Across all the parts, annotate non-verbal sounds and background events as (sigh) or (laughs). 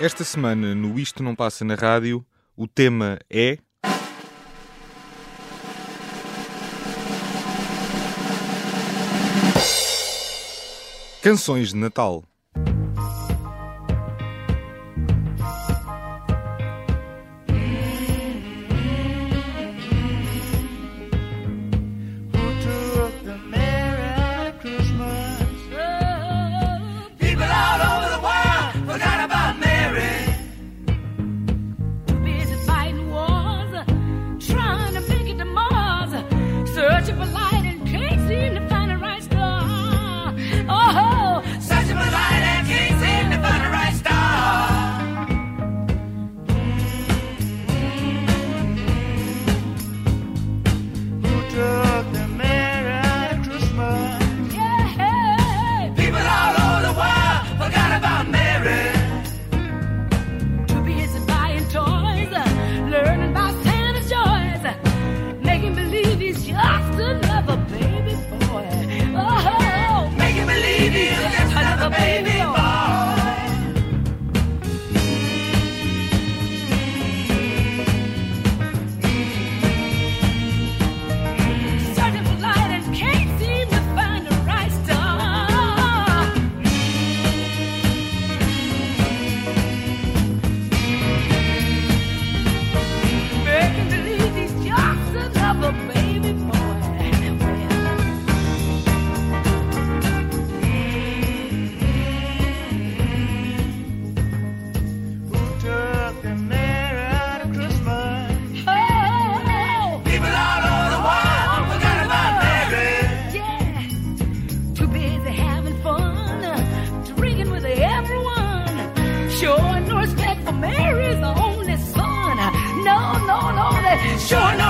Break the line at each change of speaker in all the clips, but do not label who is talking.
Esta semana, no Isto Não Passa na Rádio, o tema é. Canções de Natal.
No, that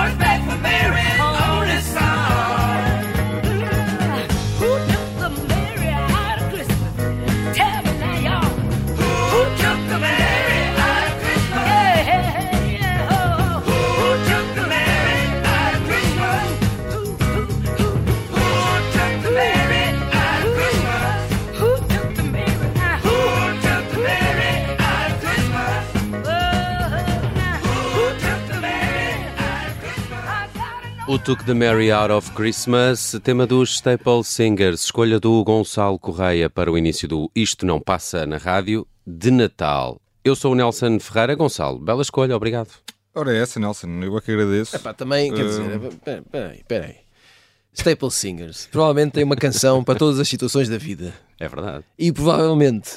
Took the Mary Out of Christmas,
tema dos Staple Singers, escolha do Gonçalo Correia para o início do Isto Não Passa na Rádio, de Natal. Eu sou o Nelson Ferreira. Gonçalo, bela escolha, obrigado.
Ora, é essa, Nelson, eu é que agradeço.
Epá, também, quer
Uh,
dizer, peraí, peraí, peraí. Staple Singers. Provavelmente tem uma canção para todas as situações da vida.
É verdade.
E provavelmente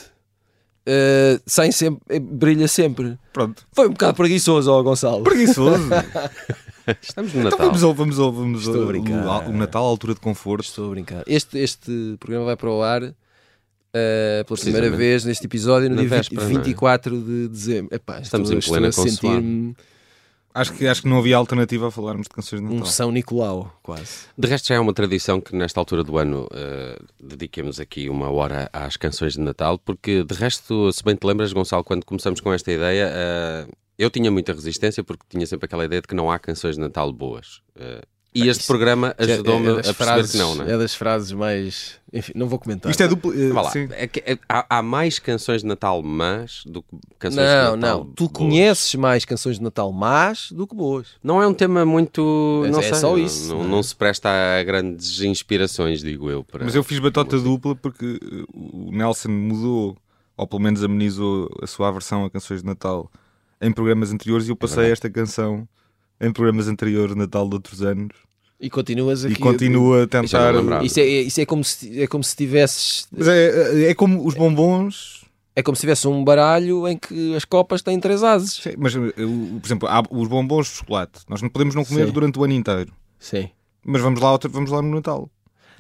uh, sai sempre, eh, brilha sempre.
Pronto.
Foi um bocado preguiçoso, ó Gonçalo.
Preguiçoso. (laughs)
Estamos no
então
Natal.
vamos ao, vamos ao, vamos
Estou a brincar.
o, Natal, a altura de conforto.
Estou a brincar. Este, este programa vai para o ar uh, pela primeira vez neste episódio no
Na
dia 20
véspera, não é?
24 de dezembro. Epá,
Estamos
estou,
em plena
estou a sentir-me
Acho que, acho que não havia alternativa a falarmos de canções de
um
Natal.
São Nicolau, quase.
De resto, já é uma tradição que nesta altura do ano eh, dediquemos aqui uma hora às canções de Natal, porque de resto, se bem te lembras, Gonçalo, quando começamos com esta ideia, eh, eu tinha muita resistência porque tinha sempre aquela ideia de que não há canções de Natal boas. Eh, e este programa
Já-
ajudou-me
é
a
das
perceber
frases,
que não, não é?
É das frases mais. Enfim, não vou comentar.
Isto é duplo. eh,
Vá lá,
sim.
é que, é- há, há mais canções de Natal más do que canções
Não,
de Natal
não. Tu
boas.
conheces mais canções de Natal más do que boas.
Não é um tema muito.
Mas
não
é
sei,
só
não-
isso,
Não,
não é?
não se presta a grandes inspirações, digo eu. Para...
Mas eu fiz batota dupla porque eh, o Nelson mudou, ou pelo menos amenizou a sua aversão a canções de Natal em programas anteriores e eu passei esta canção em programas anteriores Natal de outros anos
E continuas aqui.
e continuo a tentar.
Isso é, isso é como se é como se tivesses
Mas é, é como os bombons.
é como se tivesse um baralho em que as copas têm três ases.
Sim, Mas, eh, o- por exemplo, há os bombons de chocolate. Nós não podemos não comer
Sim.
durante o ano inteiro.
Sim.
Mas vamos lá, vamos lá no Natal.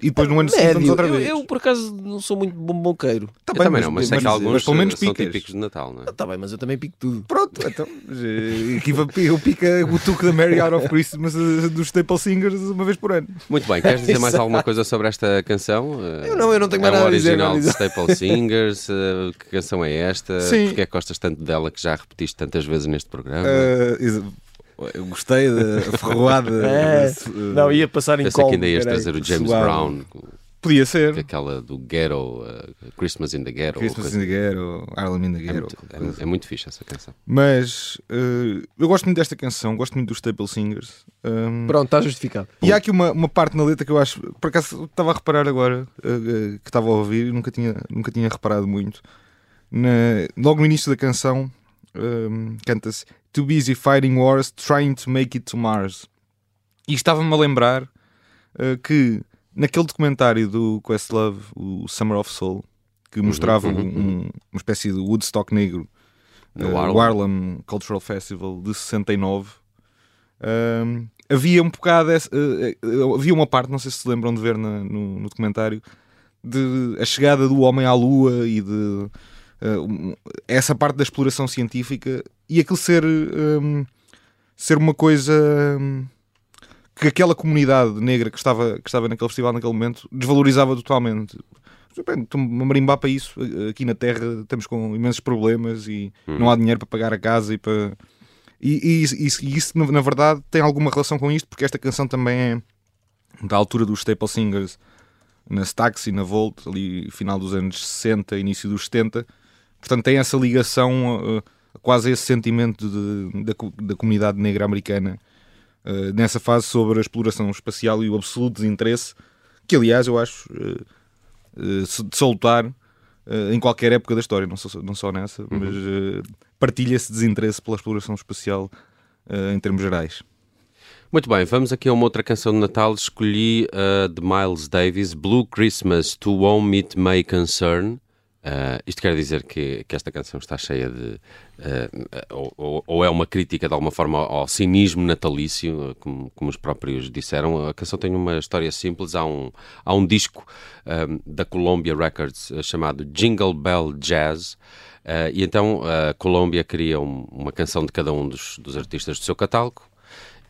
E depois no ano seguinte vamos outra
Eu,
vez.
eu, por acaso não sou muito bombonqueiro.
Tá
Eu
bem,
também não, mas sei que alguns
mas pelo menos
eh, são
picas.
típicos de Natal, não é?
Está bem, mas eu também pico tudo.
Pronto, então. eh, eu pico o tuque da Mary Out of Christmas eh, dos Staple Singers uma vez por ano.
Muito bem, queres dizer mais alguma coisa sobre esta canção?
Eu não- eu não tenho
é
mais nada
um
a dizer,
original de. Staple Singers. eh, que canção é esta?
Sim.
Porquê é que gostas tanto dela que já repetiste tantas vezes neste programa?
Eh, exa- Eu gostei da ferroada. (laughs)
É,
desse, uh,
não, ia passar em
Pensei
colo.
que ainda ias trazer o James
suave.
Brown,
Podia ser.
aquela do Ghetto, uh, Christmas in the Ghetto.
Christmas
coisa-
in the Ghetto, Harlem in the
é,
Ghetto.
muito,
qualquer
é- é muito fixe essa canção.
Mas uh, eu gosto muito desta canção, gosto muito dos Staple Singers. Um,
Pronto, está justificado.
E há aqui uma, uma parte na letra que eu acho, por acaso estava a reparar agora, uh, uh, que estava a ouvir e nunca tinha, nunca tinha reparado muito. Na- logo no início da canção, um, canta-se Too busy fighting wars, trying to make it to Mars. E estava-me a lembrar uh, que naquele documentário do Questlove, o Summer of Soul, que mostrava
uhum,
um- uma espécie de Woodstock negro,
No
uh,
Harlem.
Harlem Cultural Festival de 69. Um, havia um bocado uh, uh, havia uma parte, não sei se se lembram de ver na- no, no documentário, de a chegada do homem à lua e de uh, essa parte da exploração científica e aquilo ser um, ser uma coisa um, que aquela comunidade negra que estava, que estava naquele festival naquele momento desvalorizava totalmente. Estou-me a marimbar para isso. Aqui na Terra estamos com imensos problemas e não há dinheiro para pagar a casa e para. E, e e isso, na verdade, tem alguma relação com isto, porque esta canção também é da altura dos Staple Singers, na Staxi, na Volt, ali final dos anos 60, início dos 70. Portanto, tem essa ligação uh, quase a esse sentimento de- da, da comunidade negra americana uh, nessa fase sobre a exploração espacial e o absoluto desinteresse, que aliás eu acho uh, de salutar uh, em qualquer época da história, não só, não só nessa, mas uh, partilha esse desinteresse pela exploração espacial em termos gerais.
Muito bem, vamos aqui a uma outra canção de Natal. Escolhi uh, de Miles Davis, Blue Christmas, To Whom It May Concern. Uh, isto quer dizer que, que esta canção está cheia de. uh, ou, ou- é uma crítica de alguma forma ao, cinismo natalício, uh, como, como os próprios disseram. A canção tem uma história simples. Há um, há um disco um, da Columbia Records uh, chamado Jingle Bell Jazz. Uh, e então a Columbia cria um- uma canção de cada um dos, dos artistas do seu catálogo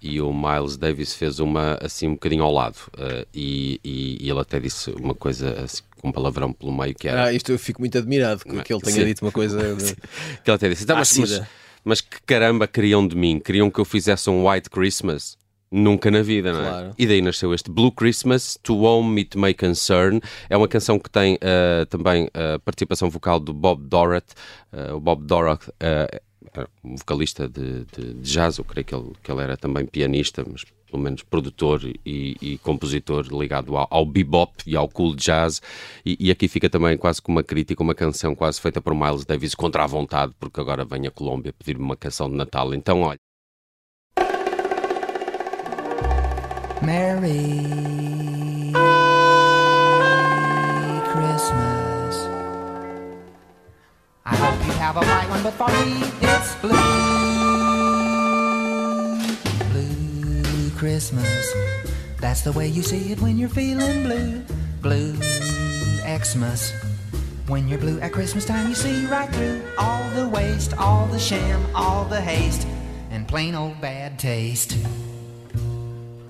e o Miles Davis fez uma assim um bocadinho ao lado eh, e, e- e ele até disse uma coisa assim, com um palavrão pelo meio que era
Ah, isto eu fico muito admirado que, que ele tenha
Sim.
dito uma coisa. (laughs) de-
que ele até disse "Então, mas, mas, mas que caramba queriam de mim queriam que eu fizesse um White Christmas Nunca na vida, não é?
Claro.
E daí nasceu este Blue Christmas, To Whom It May Concern. É uma canção que tem eh, também a participação vocal do Bob Dorrat. Eh, o Bob Dorrat eh, é um vocalista de, de- de jazz, eu creio que ele, que ele era também pianista, mas pelo menos produtor e, e compositor ligado ao, ao bebop e ao cool jazz. E, e aqui fica também quase como uma crítica, uma canção quase feita por Miles Davis contra a vontade, porque agora vem a Colômbia pedir-me uma canção de Natal. Então, olha.
Merry Christmas. I hope you have a white one, but for me it's blue. Christmas. That's the way you see it when you're feeling blue. Blue Xmas. When you're blue at Christmas time, you see right through all the waste, all the sham, all the haste, and plain old bad taste.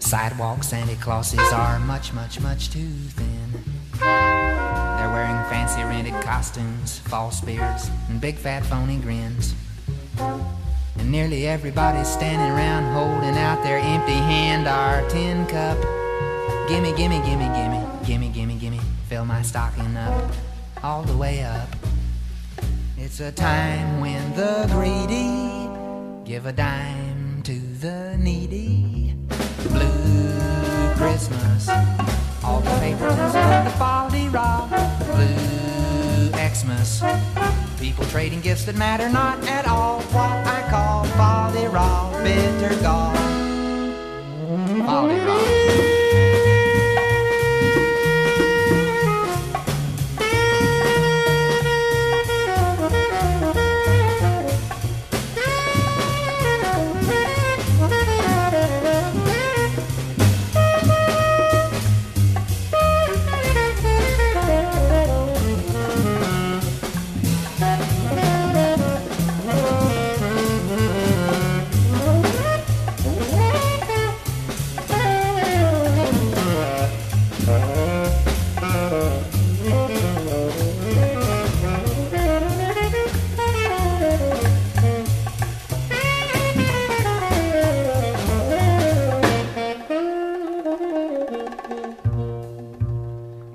Sidewalk Santa Clauses are much, much, much too thin. They're wearing fancy rented costumes, false beards, and big fat phony grins. And nearly everybody's standing around holding out their empty hand or tin cup. Gimme, gimme, gimme, gimme, gimme, gimme, gimme, fill my stocking up, all the way up. It's a time when the greedy give a dime to the needy. Blue Christmas, all the favorites of the folly raw. Blue Xmas, people trading gifts that matter not at all. What I call folly raw, bitter gall. Folly raw.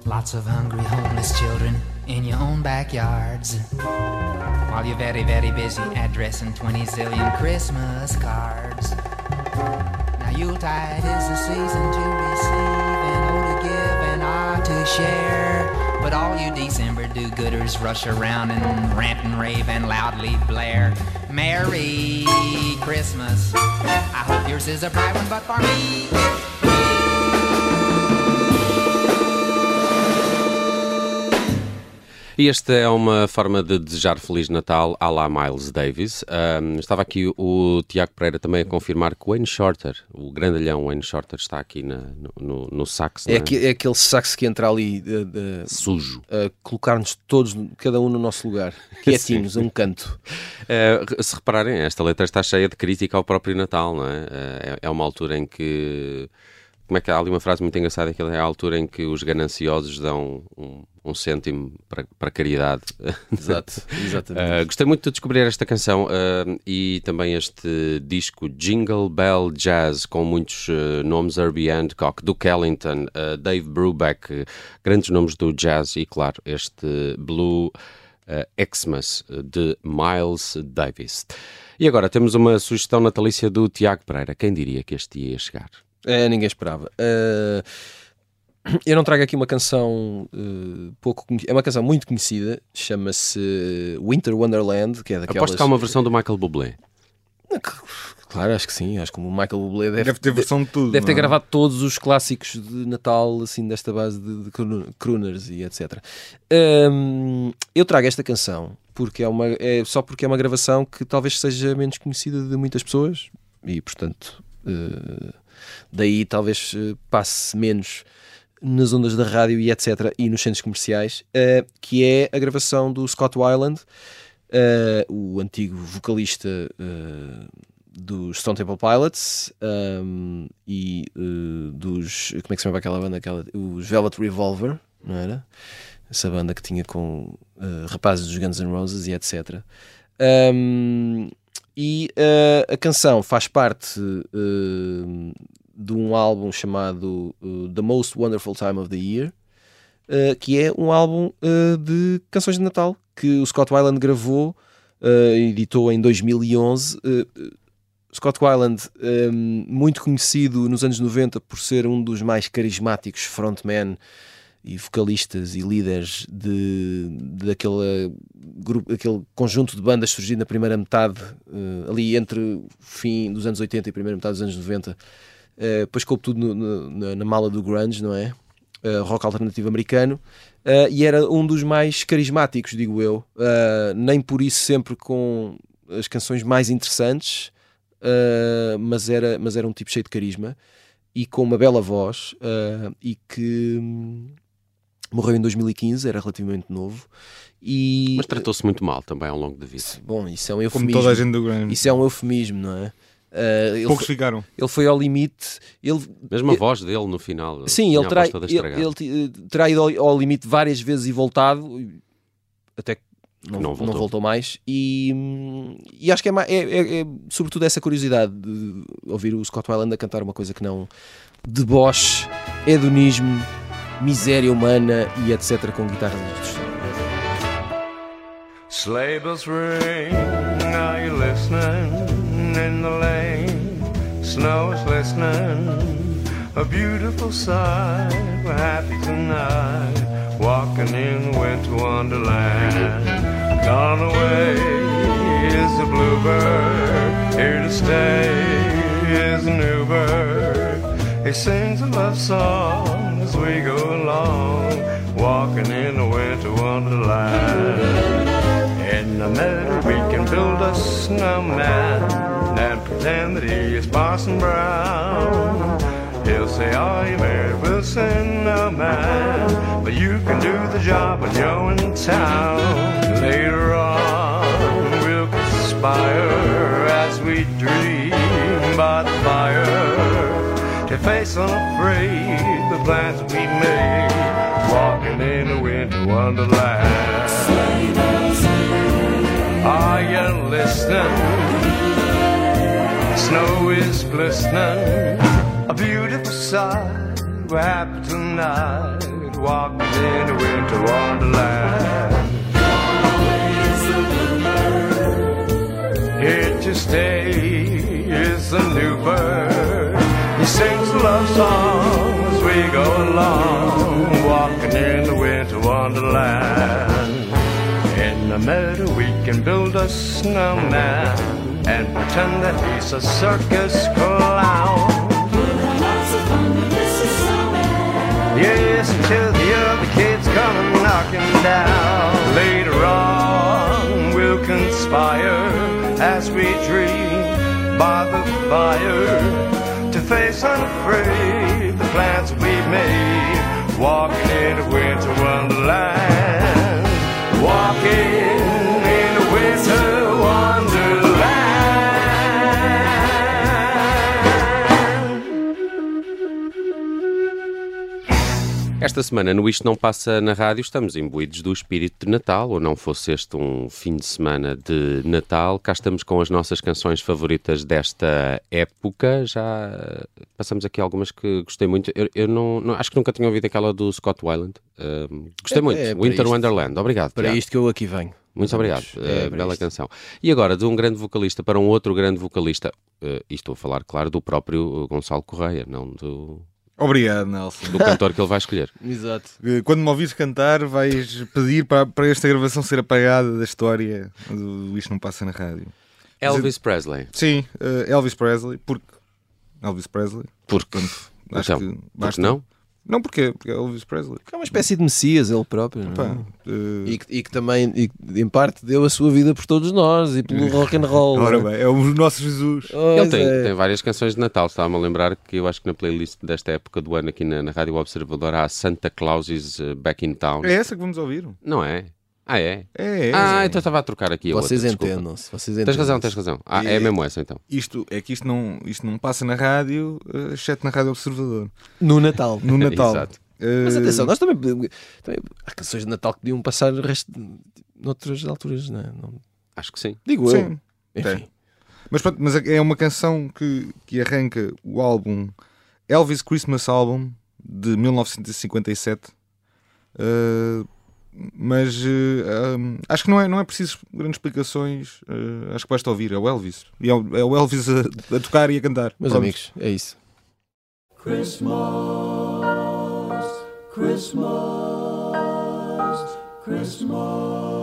Lots of hungry homeless children in your own backyards. While you're very, very busy addressing 20 zillion Christmas cards. Now Yuletide is the season to receive and O to give and R to share. But all you December do-gooders rush around and rant and rave and loudly blare. Merry Christmas. I hope yours is a bright one, but for me,
E esta é uma forma de desejar Feliz Natal à la Miles Davis. Ahm, estava aqui o Tiago Pereira também a confirmar que o Wayne Shorter, o grandalhão Wayne Shorter, está aqui na- no, no, sax,
É,
é?
é aquele saxo que entra ali de- de-
sujo.
a colocar-nos todos, cada um no nosso lugar, quietinhos, (laughs) a um canto.
Eh, se repararem, esta letra está cheia de crítica ao próprio Natal, não é? Eh, é, é uma altura em que. Como é que há ali uma frase muito engraçada? Que é a altura em que os gananciosos dão um, um cêntimo para, para caridade.
Exato, (laughs) exatamente.
Uh, gostei muito de descobrir esta canção uh, e também este disco Jingle Bell Jazz com muitos uh, nomes: Herbie Hancock, Duke Ellington, Dave Brubeck, grandes nomes do jazz e, claro, este Blue Xmas de Miles Davis. E agora temos uma sugestão natalícia do Tiago Pereira. Quem diria que este ia chegar?
É, ninguém esperava. Eh, (clears throat) eu não trago aqui uma canção eh, pouco conhecida, é uma canção muito conhecida, chama-se Winter Wonderland, que é daquelas...
Aposto que há uma versão do Michael Bublé.
Claro, acho que sim, acho que o Michael Bublé deve,
Deve ter versão de tudo.
deve ter
é?
gravado todos os clássicos de Natal, assim, desta base de, de crooner- crooners e etc. Hum, eu trago esta canção porque é uma, é só porque é uma gravação que talvez seja menos conhecida de muitas pessoas e, portanto, eh, daí talvez eh, passe menos nas ondas da rádio e etc. e nos centros comerciais, eh, que é a gravação do Scott Weiland, eh, o antigo vocalista eh, dos Stone Temple Pilots um, e dos. Como é que se chama aquela banda? Aquela, os Velvet Revolver, não era? Essa banda que tinha com rapazes dos Guns N' Roses e etc. Um, e eh, a canção faz parte eh, de um álbum chamado eh, The Most Wonderful Time of the Year, que é um álbum de canções de Natal que o Scott Weiland gravou, editou em 2011. eh, Scott Weiland, um, muito conhecido nos anos 90 por ser um dos mais carismáticos frontmen e vocalistas e líderes de, daquele grupo, aquele conjunto de bandas surgido na primeira metade, eh, ali entre o fim dos anos 80 e a primeira metade dos anos 90. Eh, depois coube tudo no- no- na, na mala do grunge, não é? Eh, rock alternativo americano. Eh, e era um dos mais carismáticos, digo eu. Nem por isso sempre com as canções mais interessantes, Uh, mas, era, mas era um tipo cheio de carisma e com uma bela voz uh, e que hum, morreu em 2015, era relativamente novo. E
Mas tratou-se muito mal também ao longo da vida.
bom, isso é um
Como
eufemismo.
toda a gente do Grande.
Isso é um eufemismo, não é? Uh, ele,
Poucos
foi,
ficaram.
ele foi ao limite. Ele,
Mesmo a
ele-
voz dele no final.
Sim, ele terá, ele, ele ti- terá ido ao, ao limite várias vezes e voltado, até que não,
Não
não
voltou.
voltou. mais. E, hum, e acho que é, é, é- é sobretudo essa curiosidade de ouvir o Scott Weiland a cantar uma coisa que não deboche, hedonismo, miséria humana e etc. com guitarras de distorção.
Are you listening? In the lane, snow is listening. A beautiful sight, happy tonight. Walking in winter wonderland. Gone away is the bluebird, here to stay is a new bird. He sings a love song as we go along, walking in the winter wonderland. In the meadow we can build a snowman and pretend that he is Parson Brown. He'll say, Are you Mary Wilson? No, man. But you can do the job when you're in town. Plans we made. Walking in a winter wonderland. Are you listening? Snow is glistening, a beautiful sight. We're happy tonight, walking in a winter wonderland. Here to stay is the new bird. He sings a love song we go along, walking in the winter wonderland. In the meadow we can build a snowman and pretend that he's a circus clown. Yes, until the other kids come and knocking down. Later on, we'll conspire as we dream by the fire to face unafraid the plans we've made. Walking in a winter wonderland. Walking
Esta semana no Isto Não Passa na Rádio estamos imbuídos do espírito de Natal, ou não fosse este um fim de semana de Natal. Cá estamos com as nossas canções favoritas desta época. Já passamos aqui algumas que gostei muito. Eu, eu não, não- acho que nunca tinha ouvido aquela do Scott Weiland. Gostei
É-
muito.
é
Winter
isto.
Wonderland. Obrigado.
Para
Tiago.
isto que eu aqui venho.
Muito obrigado.
É, para
bela
isto.
canção. E agora, de um grande vocalista para um outro grande vocalista, eh, e estou a falar, claro, do próprio eh, Gonçalo Correia, não do,
Obrigado, Nelson.
do cantor que ele vai escolher. (laughs)
Exato.
Eh, Quando me ouvires cantar, vais pedir para, para esta gravação ser apagada da história do Isto Não Passa na Rádio.
Elvis Presley.
Sim, eh, Elvis Presley, porque. Elvis Presley.
Porque,
Acho
então,
que
porque
basta.
não?
Não, porque, porque é Elvis Presley.
É uma espécie de Messias ele próprio. não é?
Eh,
E, que, e que também, e que, em parte, deu a sua vida por todos nós e pelo rock and roll. (laughs)
ora
é?
bem, é o nosso Jesus.
Ele
Pois
tem,
é.
tem várias canções de Natal. Estava-me a lembrar que eu acho que na playlist desta época do ano aqui na, na Rádio Observador há Santa Claus eh, Back in Town.
É essa que vamos ouvir.
Não é? Ah, é?
É, é.
ah,
é.
então estava a trocar aqui a
Vocês
outra, desculpa.
entendam-se. Vocês
Tens
entendam-se.
razão, tens razão. Ah, é
E-
mesmo essa então.
Isto, é que isto não, isto não passa na rádio, eh, exceto na Rádio Observador.
No Natal.
No (laughs) Natal.
Exato.
Eh,
Mas atenção, nós também, também. Há canções de Natal que podiam passar o resto de, noutras alturas, não é? Não-
Acho que sim.
digo
Sim.
eu.
tem.
Enfim.
Mas, pronto, mas é uma canção que, que arranca o álbum Elvis Christmas Album de 1957. Eh, mas um, acho que não é, não é preciso grandes explicações. eh, acho que basta ouvir. É o Elvis. E é o, é o Elvis a, a tocar e a cantar.
Meus
Pronto.
amigos, é isso.
Well,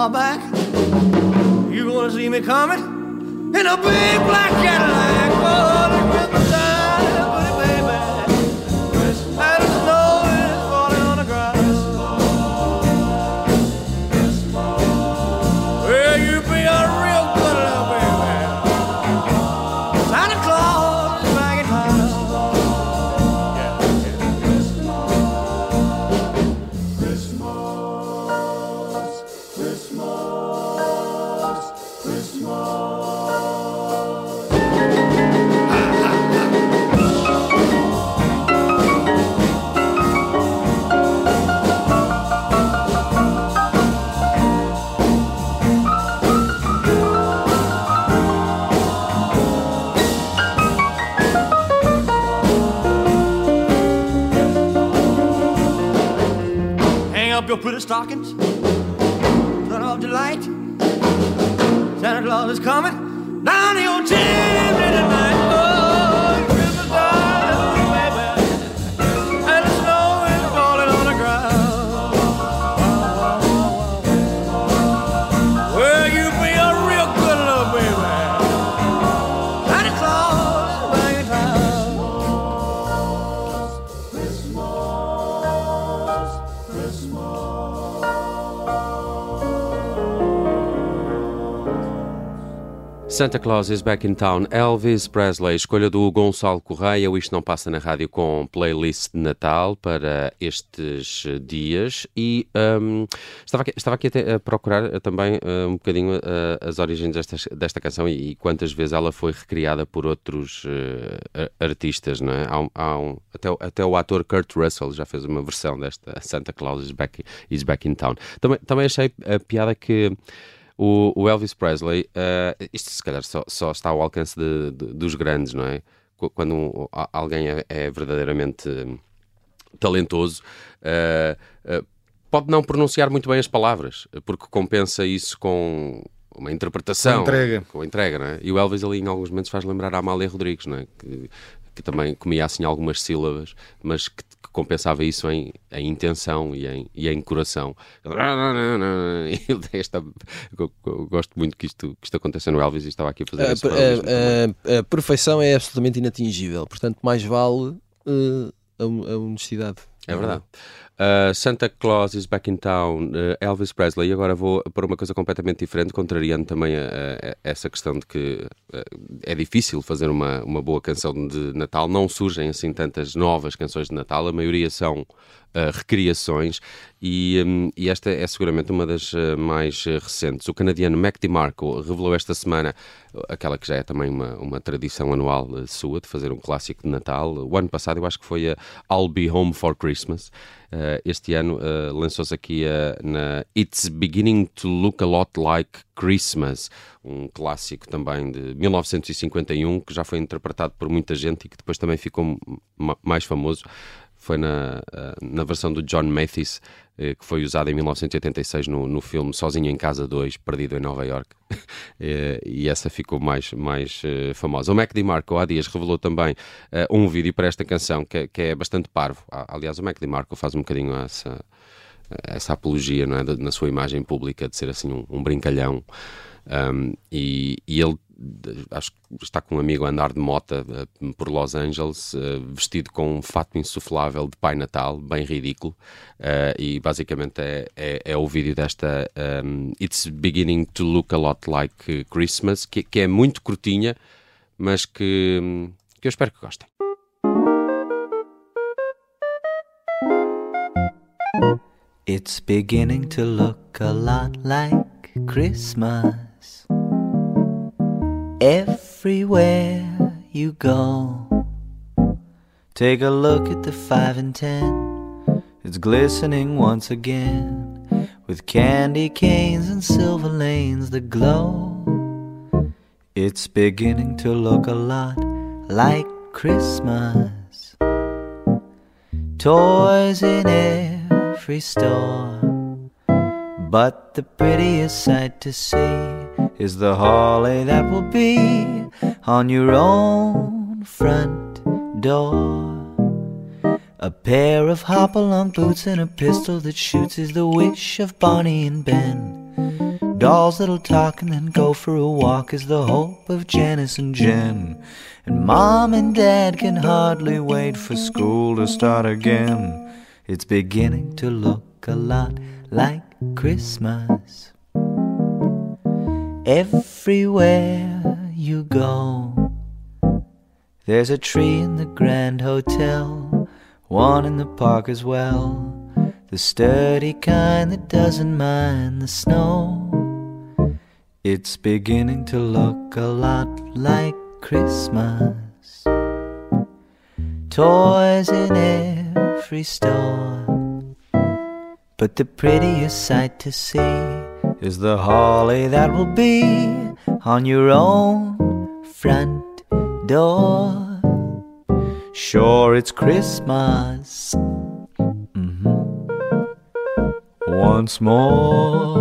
my back. You gonna see me coming in a big black Cadillac. Oh, pretty stockings. Turn off the light. Santa Claus is coming down your chimney tonight. Santa Claus is Back in Town,
Elvis Presley, escolha do Gonçalo Correia, o Isto Não Passa na Rádio com playlist de Natal para estes dias e um, estava aqui, estava aqui a, a procurar eh, também eh, um bocadinho eh, as origens desta, desta canção e, e quantas vezes ela foi recriada por outros a- artistas, não é? Há um- há um- até, até o ator Kurt Russell já fez uma versão desta Santa Claus is Back, is back in Town. Também, também achei a piada que o, o Elvis Presley, eh, isto se calhar só, só está ao alcance de- de- dos grandes, não é? Qu- Quando um- alguém é, é verdadeiramente hum, talentoso, eh, eh, pode não pronunciar muito bem as palavras, porque compensa isso com uma interpretação.
Com entrega.
Com a entrega, não é? E o Elvis ali em alguns momentos faz lembrar a Amália Rodrigues, não é? Que, que também comia assim algumas sílabas, mas que, que compensava isso em, em intenção e em, e em coração. (laughs) Ele tem esta. eu- Gosto muito que isto, que isto aconteça no Elvis e estava aqui a fazer
A,
paralelismo também.
a- a- a perfeição é absolutamente inatingível, portanto, mais vale a, hon- a honestidade.
É verdade. Uh, Santa Claus is back in town, uh, Elvis Presley. E agora vou para uma coisa completamente diferente, contrariando também a, a- a essa questão de que uh, é difícil fazer uma, uma boa canção de Natal. Não surgem assim tantas novas canções de Natal, a maioria são uh, recriações e, um, e esta é seguramente uma das mais recentes. O canadiano Mac DiMarco revelou esta semana aquela que já é também uma, uma tradição anual sua de fazer um clássico de Natal. O ano passado eu acho que foi a I'll Be Home for Christmas. Uh, este ano uh, lançou-se aqui uh, na It's Beginning to Look a Lot Like Christmas, um clássico também de 1951 que já foi interpretado por muita gente e que depois também ficou ma- mais famoso. Foi na, na versão do John Mathis, eh, que foi usada em 1986 no, no filme Sozinho em Casa 2, Perdido em Nova York. (laughs) Eh, e essa ficou mais, mais eh, famosa. O Mac DiMarco há dias revelou também eh, um vídeo para esta canção que, é- que é bastante parvo. Ah, Aliás, o Mac DiMarco faz um bocadinho essa, essa apologia não é, na sua imagem pública de ser assim um, um brincalhão. Um, e, e ele acho que está com um amigo a andar de mota eh, por Los Angeles, eh, vestido com um fato insuflável de Pai Natal, bem ridículo. eh, e basicamente é, é, é o vídeo desta um, It's Beginning to Look a Lot Like Christmas, que, que é muito curtinha, mas que, que eu espero que gostem.
It's beginning to look a lot like Christmas. Everywhere you go, take a look at the five and ten. It's glistening once again with candy canes and silver lanes that glow. It's beginning to look a lot like Christmas. Toys in every store. But the prettiest sight to see is the holly that will be on your own front door. A pair of hopalong boots and a pistol that shoots is the wish of Bonnie and Ben. Dolls that'll talk and then go for a walk is the hope of Janice and Jen. And mom and dad can hardly wait for school to start again. It's beginning to look a lot like Christmas. Everywhere you go, there's a tree in the Grand Hotel, one in the park as well. The sturdy kind that doesn't mind the snow. It's beginning to look a lot like Christmas. Toys in every store. But the prettiest sight to see is the holly that will be on your own front door. Sure, it's Christmas. Mhm. Once more.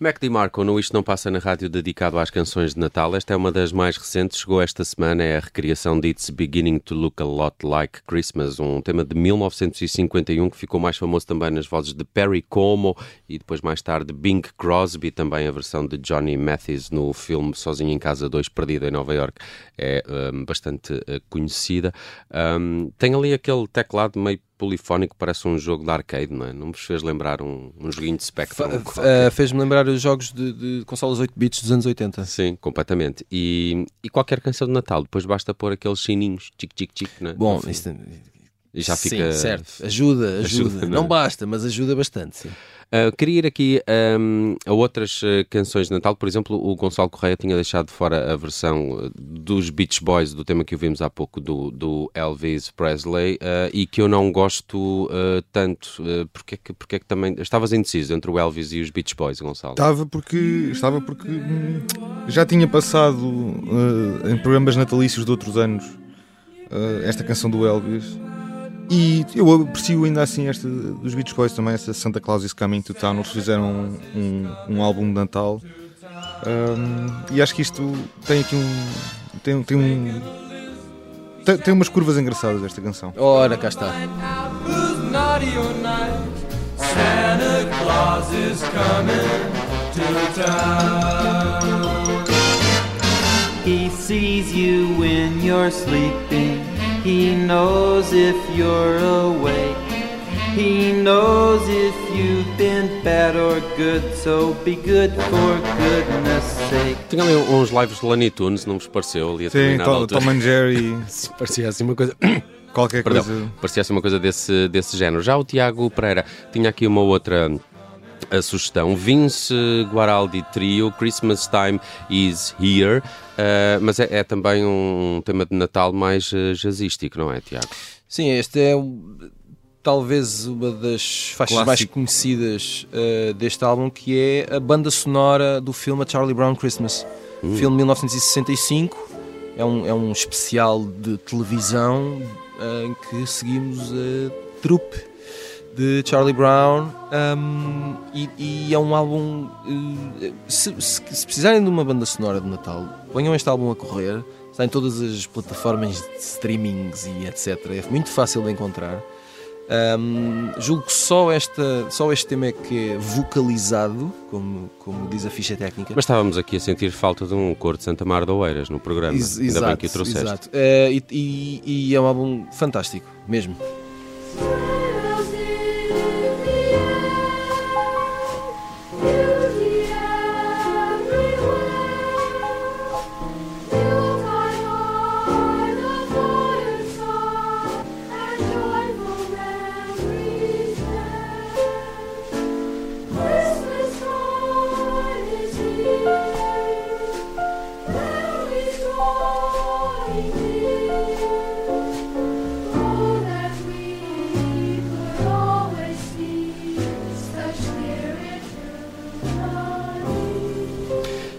Mac DiMarco no Isto Não Passa na Rádio dedicado às canções de Natal. Esta é uma das mais recentes, chegou esta semana, é a recriação de It's Beginning to Look a Lot Like Christmas, um tema de 1951 que ficou mais famoso também nas vozes de Perry Como e depois mais tarde Bing Crosby, também a versão de Johnny Mathis no filme Sozinho em Casa 2, Perdido em Nova York, é hum, bastante eh, conhecida. Hum, tem ali aquele teclado meio polifónico, parece um jogo de arcade, não é? Não vos fez lembrar um, um joguinho de Spectrum?
Eh, Fez-me lembrar os jogos de, de consolas 8 bits dos anos 80.
Sim, completamente. E, e qualquer canção de Natal, depois basta pôr aqueles sininhos, tic, tic, tic, né?
Bom,
fim.
isso,
e já fica.
sim, certo. Ajuda, (laughs) ajuda.
Ajuda, não
não,
é?
basta, mas ajuda bastante. Sim.
Uh, queria ir aqui um, a outras uh, canções de Natal. Por exemplo, o Gonçalo Correia tinha deixado de fora a versão uh, dos Beach Boys, do tema que ouvimos há pouco, do, do Elvis Presley, uh, e que eu não gosto uh, tanto. Uh, porque, é que, porque é que também. Estavas indeciso entre o Elvis e os Beach Boys, Gonçalo?
Estava porque, estava porque hum, já tinha passado em programas natalícios de outros anos esta canção do Elvis. E eu aprecio ainda assim esta dos Beach Boys também, essa Santa Claus is Coming to Town. Eles fizeram um, um, um álbum de Natal. Um, e acho que isto tem aqui um. Tem, tem um. Tem, tem umas curvas engraçadas esta canção.
Ora, cá está.
Santa Claus is coming to town.
He sees you when you're sleeping. He knows if you're awake. He knows if you've been bad or good. So be good for goodness sake.
Tinha ali uns lives de Looney Tunes, não vos pareceu? Ali a
Sim, Tom. Tom and Jerry, (laughs)
Parecia assim uma coisa.
qualquer
Perdão,
coisa.
parecia assim uma coisa desse, desse género. Já o Tiago Pereira tinha aqui uma outra a sugestão. Vince Guaraldi Trio, Christmas Time is Here, uh, mas é, é também um tema de Natal mais uh, jazzístico, não é, Tiago?
Sim, este é talvez uma das faixas mais
Clássico.
conhecidas eh, deste álbum, que é a banda sonora do filme Charlie Brown Christmas. Filme de 1965. É um, é um especial de televisão eh, em que seguimos a trupe de Charlie Brown um, e, e é um álbum. eh, se, se- se precisarem de uma banda sonora de Natal, ponham este álbum a correr. Está em todas as plataformas de streamings e etc. É muito fácil de encontrar. Um, julgo que só, esta, só este tema é que é vocalizado, como, como diz a ficha técnica.
Mas estávamos aqui a sentir falta de um cor de Santa Mar de Oeiras no programa.
Ex-
Ainda bem que o trouxeste.
exato. Eh, e, e- e é um álbum fantástico, mesmo.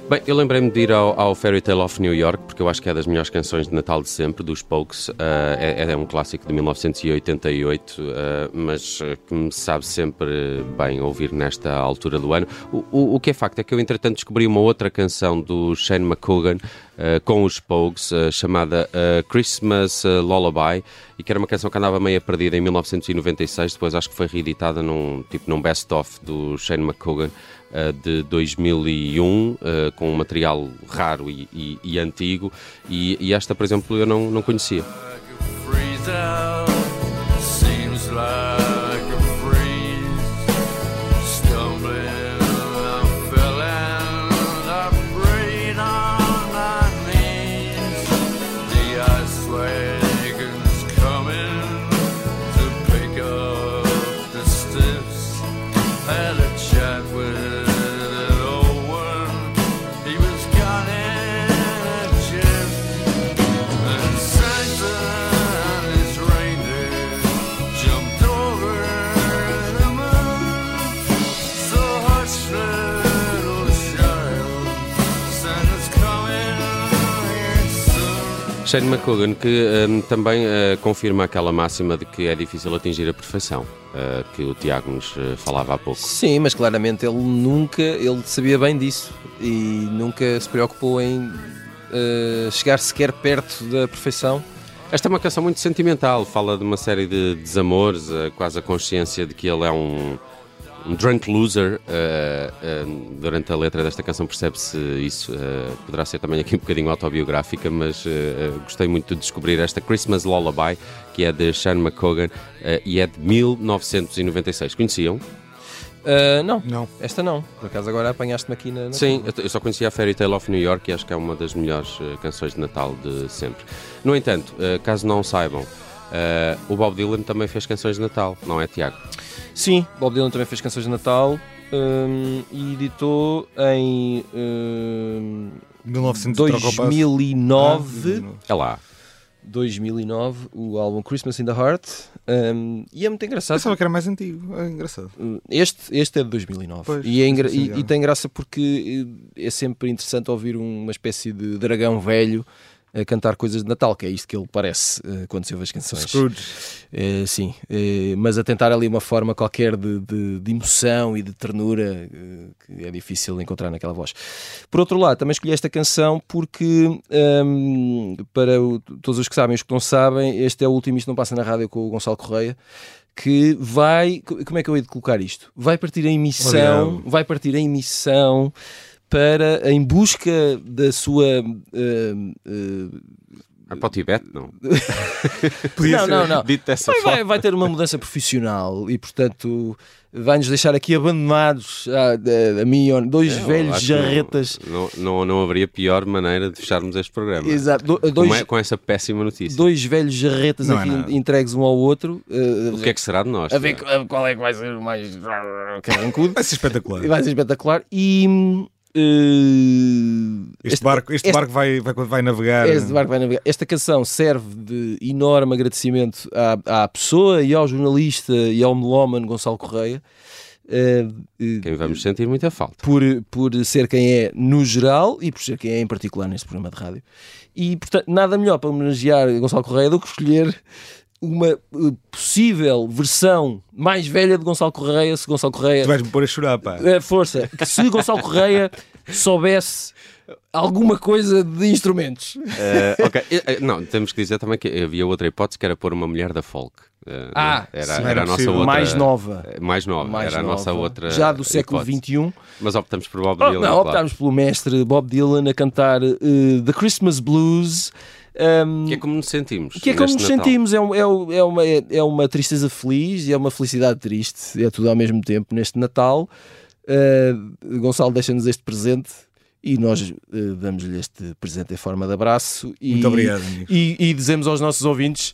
Bem, eu lembrei-me de ir ao, ao Fairy Tale of New York, porque eu acho que é das melhores canções de Natal de sempre, dos Pokes. Ah, é, é um clássico de 1988, ah, mas ah, que me sabe sempre bem ouvir nesta altura do ano. O, o- o que é facto é que eu, entretanto, descobri uma outra canção do Shane McCougan ah, com os Pogues, ah, chamada Christmas Lullaby, e que era uma canção que andava meio perdida em 1996, depois acho que foi reeditada num, tipo, num best-of do Shane McCougan uh, de 2001, uh, com um material raro e, e- e antigo, e, e esta, por exemplo, eu não, não conhecia. Shane McCougan, que um, também uh, confirma aquela máxima de que é difícil atingir a perfeição, uh, que o Tiago nos uh, falava há pouco.
Sim, mas claramente ele nunca, ele sabia bem disso e nunca se preocupou em chegar sequer perto da perfeição.
Esta é uma canção muito sentimental, fala de uma série de desamores, quase a consciência de que ele é um, um drunk loser. eh, eh, durante a letra desta canção percebe-se isso. eh, poderá ser também aqui um bocadinho autobiográfica, mas gostei muito de descobrir esta Christmas Lullaby, que é de Sean McCogan e é de 1996. Conheciam?
Ah, não,
Não.
esta não. Por acaso agora apanhaste-me aqui na. na
Sim, eu, eu só conhecia a Fairy Tale of New York e acho que é uma das melhores eh, canções de Natal de sempre. No entanto, eh, caso não saibam, o Bob Dylan também fez canções de Natal, não é, Tiago?
Sim, Bob Dylan também fez canções de Natal hum, e editou em hum,
1900 troca o passo.
2009,
É lá.
2009 o álbum Christmas in the Heart hum, e é muito engraçado.
Pensava que era mais antigo. É engraçado.
Este, este é de 2009
Pois,
e, é engra- e- e tem graça porque eh, é sempre interessante ouvir uma espécie de dragão velho a cantar coisas de Natal, que é isto que ele parece eh, quando se ouve as canções.
Scrooge.
Eh, sim, eh, mas a tentar ali uma forma qualquer de, de- de emoção e de ternura que é difícil encontrar naquela voz. Por outro lado, também escolhi esta canção porque, ehm, para o- todos os que sabem e os que não sabem, este é o último Isto Não Passa na Rádio com o Gonçalo Correia. Que vai, co- como é que eu hei de colocar isto? Vai partir em missão,
Obrigado.
vai partir em missão para, em busca da sua eh,
É para o Tibete, não? (laughs)
Não, não, não.
Dito dessa
Vai, vai, vai ter uma mudança profissional e, portanto, vai-nos deixar aqui abandonados a, a, a mim dois
Eu
velhos jarretas.
Não, não, não haveria pior maneira de fecharmos este programa.
Exato, do-
Com,
dois,
é- com essa péssima notícia.
dois velhos jarretas
Não é
aqui entregues um ao outro. eh,
O que é que será de nós?
a ver qual é que vai ser o mais carrancudo.
Vai ser espetacular.
vai ser espetacular. E. eh,
Este, barco, este,
este-
barco vai, vai, vai navegar.
Este barco vai navegar. Esta canção serve de enorme agradecimento à, à pessoa e ao jornalista e ao melómano Gonçalo Correia. eh, eh,
Quem vamos sentir muita falta.
por, por ser quem é no geral e por ser quem é em particular neste programa de rádio. E, portanto, nada melhor para homenagear Gonçalo Correia do que escolher uma eh, possível versão mais velha de Gonçalo Correia, se Gonçalo Correia
Tu vais-me pôr a chorar, pá.
eh, força, que se Gonçalo Correia soubesse alguma coisa de instrumentos.
Eh, ok, eh, não, temos que dizer também que havia outra hipótese que era pôr uma mulher da folk. Eh,
Ah,
era,
sim,
era
era
a nossa outra.
mais nova.
Mais nova,
Mais
era a nossa
nova.
outra.
Já do século
hipótese.
XXI.
Mas optamos por Bob
Oh,
Dylan.
não,
claro.
optámos pelo mestre Bob Dylan a cantar The Christmas Blues. Um,
Que é como nos sentimos.
que é como nos
Natal.
sentimos, é, um- é, é uma, é uma tristeza feliz e é uma felicidade triste, é tudo ao mesmo tempo neste Natal. Uh, Gonçalo deixa-nos este presente e nós uh, damos-lhe este presente em forma de abraço. E,
Muito obrigado, amigo.
E, e dizemos aos nossos ouvintes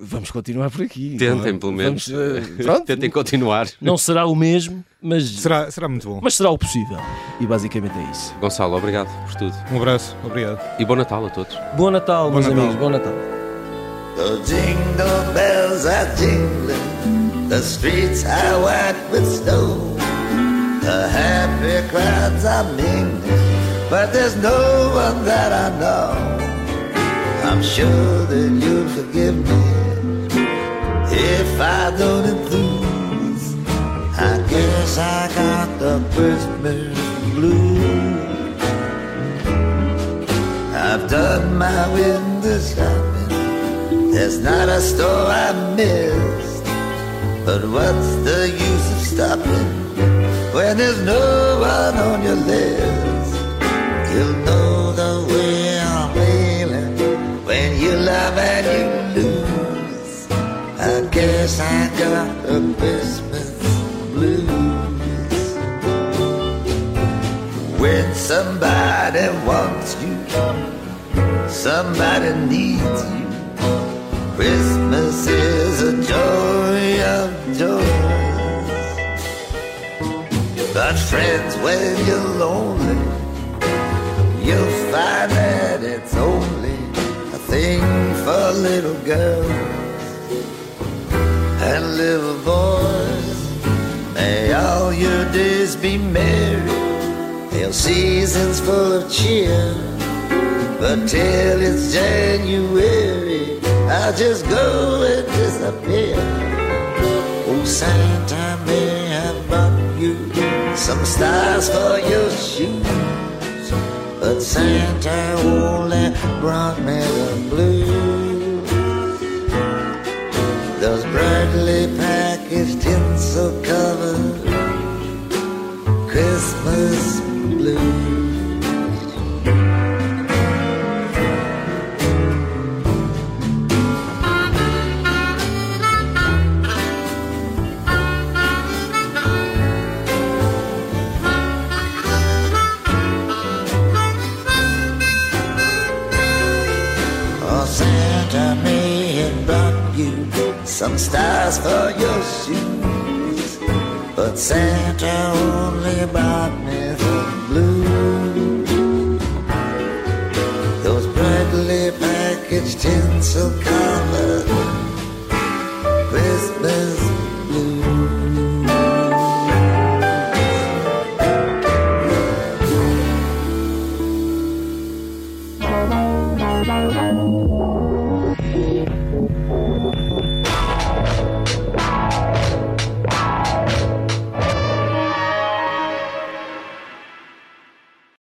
vamos continuar por aqui.
Tentem, pelo menos.
Vamos, (laughs) uh, pronto,
Tentem continuar.
não será o mesmo, mas
Será, será muito bom.
mas será o possível. E basicamente é isso.
Gonçalo, obrigado por tudo.
Um abraço. Obrigado.
E bom Natal a todos.
Bom Natal,
Bom
meus
Natal.
amigos. Bom Natal.
The jingle bells are jingling, the streets are white with snow. The happy crowds are mingling, but there's no one that I know. I'm sure that you'll forgive me if I don't enthuse. I guess I got the Christmas blues. I've done my window shopping. There's not a store I missed. But what's the use of stopping when there's no one on your list? You'll know the way I got the Christmas blues. When somebody wants you, somebody needs you. Christmas is a joy of joys. But friends, when you're lonely, you'll find that it's only a thing for little girls little boys. May all your days be merry, hail seasons full of cheer. But till it's January, I'll just go and disappear. Oh, Santa may have brought you some stars for your shoes, but Santa only brought me the blues. Hardly packaged tinsel covered Christmas stars for your shoes. But Santa only brought me the blues. Those brightly packaged tinsel covered